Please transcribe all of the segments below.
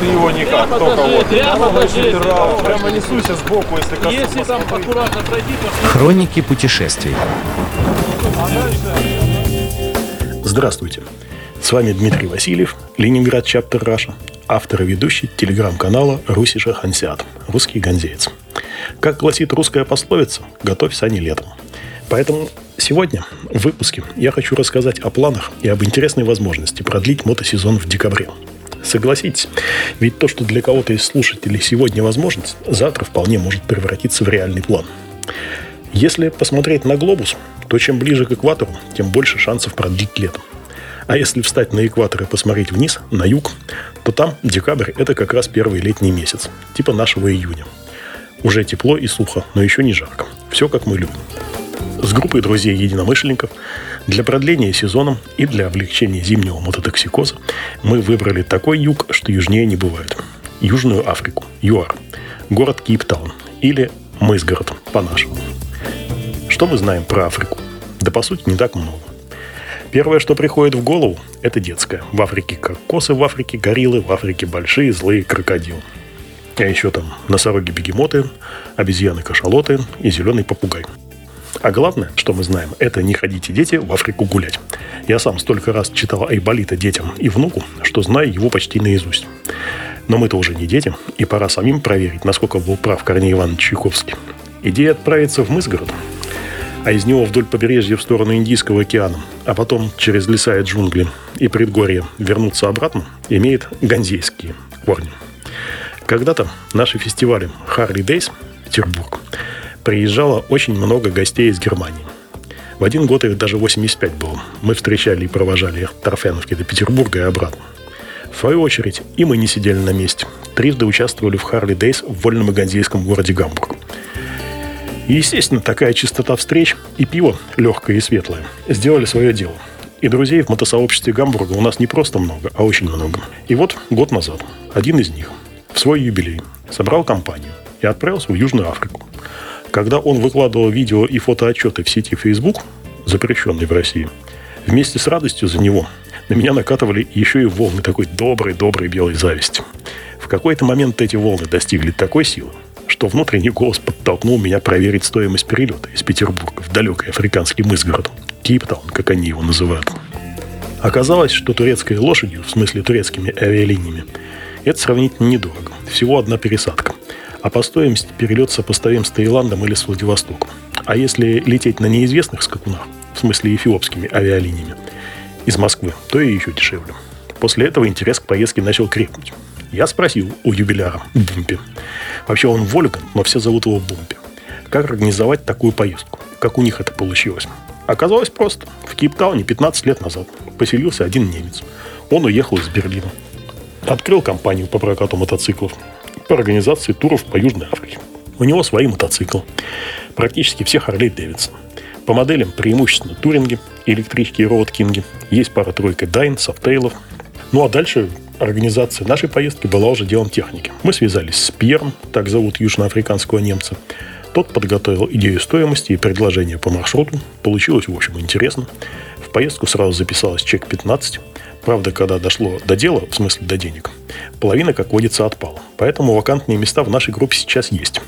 Ты его никак, Прямо только вот. прямо несусь сбоку, если коснусь. Если там аккуратно пройти, то Хроники путешествий. Здравствуйте. С вами Дмитрий Васильев, Ленинград Чаптер Раша, автор и ведущий телеграм-канала Русиша Хансиат, русский ганзеец. Как гласит русская пословица, готовь сани летом. Поэтому сегодня в выпуске я хочу рассказать о планах и об интересной возможности продлить мотосезон в декабре. Согласитесь, ведь то, что для кого-то из слушателей сегодня возможность, завтра вполне может превратиться в реальный план. Если посмотреть на глобус, то чем ближе к экватору, тем больше шансов продлить лето. А если встать на экватор и посмотреть вниз, на юг, то там декабрь – это как раз первый летний месяц, типа нашего июня. Уже тепло и сухо, но еще не жарко. Все как мы любим. С группой друзей-единомышленников для продления сезона и для облегчения зимнего мототоксикоза мы выбрали такой юг, что южнее не бывает. Южную Африку, ЮАР, город Кейптаун или Мысгород по-нашему. Что мы знаем про Африку? Да по сути не так много. Первое, что приходит в голову, это детское. В Африке кокосы, в Африке гориллы, в Африке большие злые крокодилы. А еще там носороги-бегемоты, обезьяны-кашалоты и зеленый попугай. А главное, что мы знаем, это не ходите, дети, в Африку гулять. Я сам столько раз читал Айболита детям и внуку, что знаю его почти наизусть. Но мы-то уже не дети, и пора самим проверить, насколько был прав Корней Иванович Чайковский. Идея отправиться в Мысгород, а из него вдоль побережья в сторону Индийского океана, а потом через леса и джунгли и предгорья вернуться обратно, имеет ганзейские корни. Когда-то наши фестивали Харли Дейс, Петербург, приезжало очень много гостей из Германии. В один год их даже 85 было. Мы встречали и провожали их торфяновки до Петербурга и обратно. В свою очередь, и мы не сидели на месте. Трижды участвовали в Харли Дейс в вольном и ганзейском городе Гамбург. И, естественно, такая чистота встреч и пиво, легкое и светлое, сделали свое дело. И друзей в мотосообществе Гамбурга у нас не просто много, а очень много. И вот год назад один из них в свой юбилей собрал компанию и отправился в Южную Африку. Когда он выкладывал видео и фотоотчеты в сети Facebook, запрещенной в России, вместе с радостью за него на меня накатывали еще и волны такой доброй-доброй белой зависти. В какой-то момент эти волны достигли такой силы, что внутренний голос подтолкнул меня проверить стоимость перелета из Петербурга в далекий африканский мысгород. Кейптаун, как они его называют. Оказалось, что турецкой лошадью, в смысле турецкими авиалиниями, это сравнительно недорого. Всего одна пересадка. А по стоимости перелет сопоставим с Таиландом или с Владивостоком. А если лететь на неизвестных скакунах, в смысле эфиопскими авиалиниями, из Москвы, то и еще дешевле. После этого интерес к поездке начал крепнуть. Я спросил у юбиляра Бумпи. Вообще он Вольган, но все зовут его Бумпи. Как организовать такую поездку? Как у них это получилось? Оказалось просто. В Кейптауне 15 лет назад поселился один немец. Он уехал из Берлина. Открыл компанию по прокату мотоциклов, по организации туров по Южной Африке. У него свои мотоциклы. Практически все Харлей Дэвидсон. По моделям преимущественно туринги, электрички и роудкинги. Есть пара-тройка Дайн, Софтейлов. Ну а дальше организация нашей поездки была уже делом техники. Мы связались с Пьером, так зовут южноафриканского немца. Тот подготовил идею стоимости и предложение по маршруту. Получилось, в общем, интересно. В поездку сразу записалось чек 15. Правда, когда дошло до дела, в смысле до денег, половина, как водится, отпала. Поэтому вакантные места в нашей группе сейчас есть.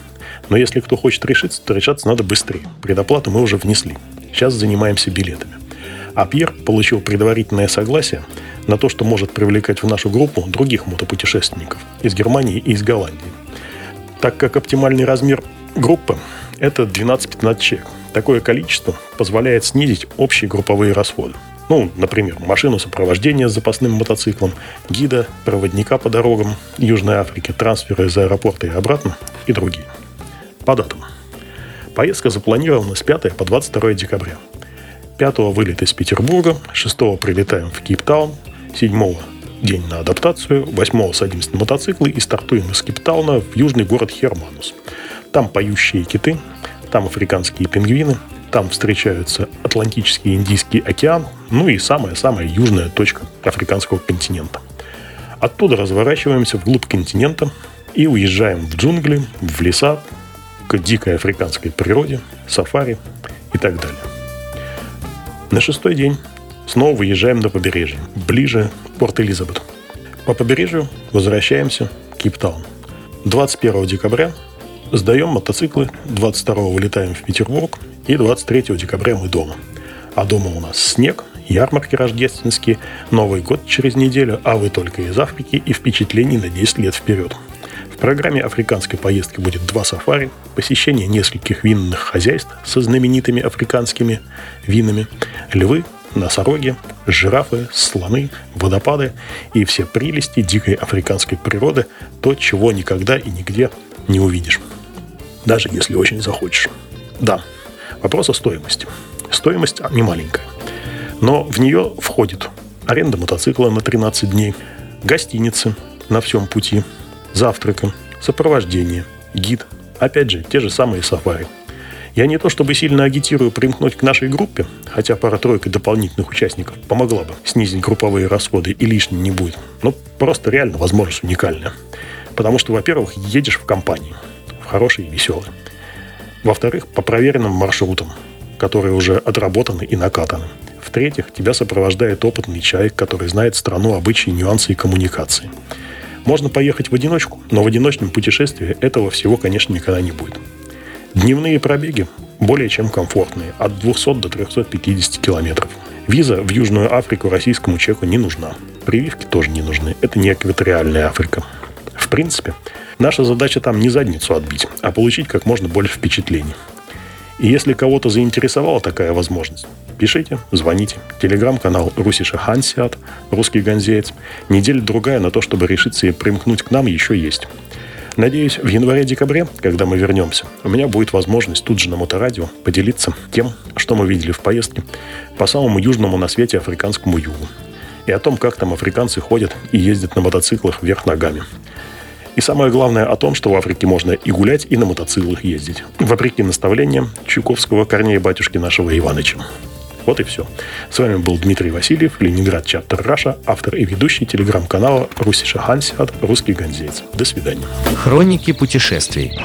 Но если кто хочет решиться, то решаться надо быстрее. Предоплату мы уже внесли. Сейчас занимаемся билетами. А Пьер получил предварительное согласие на то, что может привлекать в нашу группу других мотопутешественников из Германии и из Голландии. Так как оптимальный размер группы – это 12-15 человек. Такое количество позволяет снизить общие групповые расходы. Ну, например, машину сопровождения с запасным мотоциклом, гида, проводника по дорогам Южной Африки, трансферы из аэропорта и обратно и другие. По датам. Поездка запланирована с 5 по 22 декабря. 5 вылет из Петербурга, 6 прилетаем в Кейптаун, 7 день на адаптацию, 8 садимся на мотоциклы и стартуем из Кейптауна в южный город Херманус. Там поющие киты, там африканские пингвины, там встречаются Атлантический и Индийский океан, ну и самая-самая южная точка африканского континента. Оттуда разворачиваемся вглубь континента и уезжаем в джунгли, в леса, к дикой африканской природе, сафари и так далее. На шестой день снова выезжаем на побережье, ближе к Порт-Элизабет. По побережью возвращаемся в Кейптаун. 21 декабря сдаем мотоциклы, 22 вылетаем в Петербург и 23 декабря мы дома. А дома у нас снег, ярмарки рождественские, Новый год через неделю, а вы только из Африки и впечатлений на 10 лет вперед. В программе африканской поездки будет два сафари, посещение нескольких винных хозяйств со знаменитыми африканскими винами, львы, носороги, жирафы, слоны, водопады и все прелести дикой африканской природы, то, чего никогда и нигде не увидишь. Даже если очень захочешь. Да, вопрос о стоимости. Стоимость не маленькая. Но в нее входит аренда мотоцикла на 13 дней, гостиницы на всем пути, завтрака, сопровождение, гид, опять же, те же самые сафари – я не то чтобы сильно агитирую примкнуть к нашей группе, хотя пара-тройка дополнительных участников помогла бы снизить групповые расходы и лишним не будет. Но просто реально возможность уникальная. Потому что, во-первых, едешь в компании, в хорошей и веселой. Во-вторых, по проверенным маршрутам, которые уже отработаны и накатаны. В-третьих, тебя сопровождает опытный человек, который знает страну, обычаи, нюансы и коммуникации. Можно поехать в одиночку, но в одиночном путешествии этого всего, конечно, никогда не будет. Дневные пробеги более чем комфортные, от 200 до 350 километров. Виза в Южную Африку российскому человеку не нужна. Прививки тоже не нужны. Это не экваториальная Африка. В принципе, наша задача там не задницу отбить, а получить как можно больше впечатлений. И если кого-то заинтересовала такая возможность, пишите, звоните. Телеграм-канал Русиша Хансиат, русский ганзеец. Неделя-другая на то, чтобы решиться и примкнуть к нам, еще есть. Надеюсь, в январе-декабре, когда мы вернемся, у меня будет возможность тут же на моторадио поделиться тем, что мы видели в поездке по самому южному на свете африканскому югу. И о том, как там африканцы ходят и ездят на мотоциклах вверх ногами. И самое главное о том, что в Африке можно и гулять, и на мотоциклах ездить. Вопреки наставлениям Чуковского Корнея батюшки нашего Иваныча. Вот и все. С вами был Дмитрий Васильев, Ленинград Чаптер Раша, автор и ведущий телеграм-канала Русиша Хансиат, русский ганзейц. До свидания. Хроники путешествий.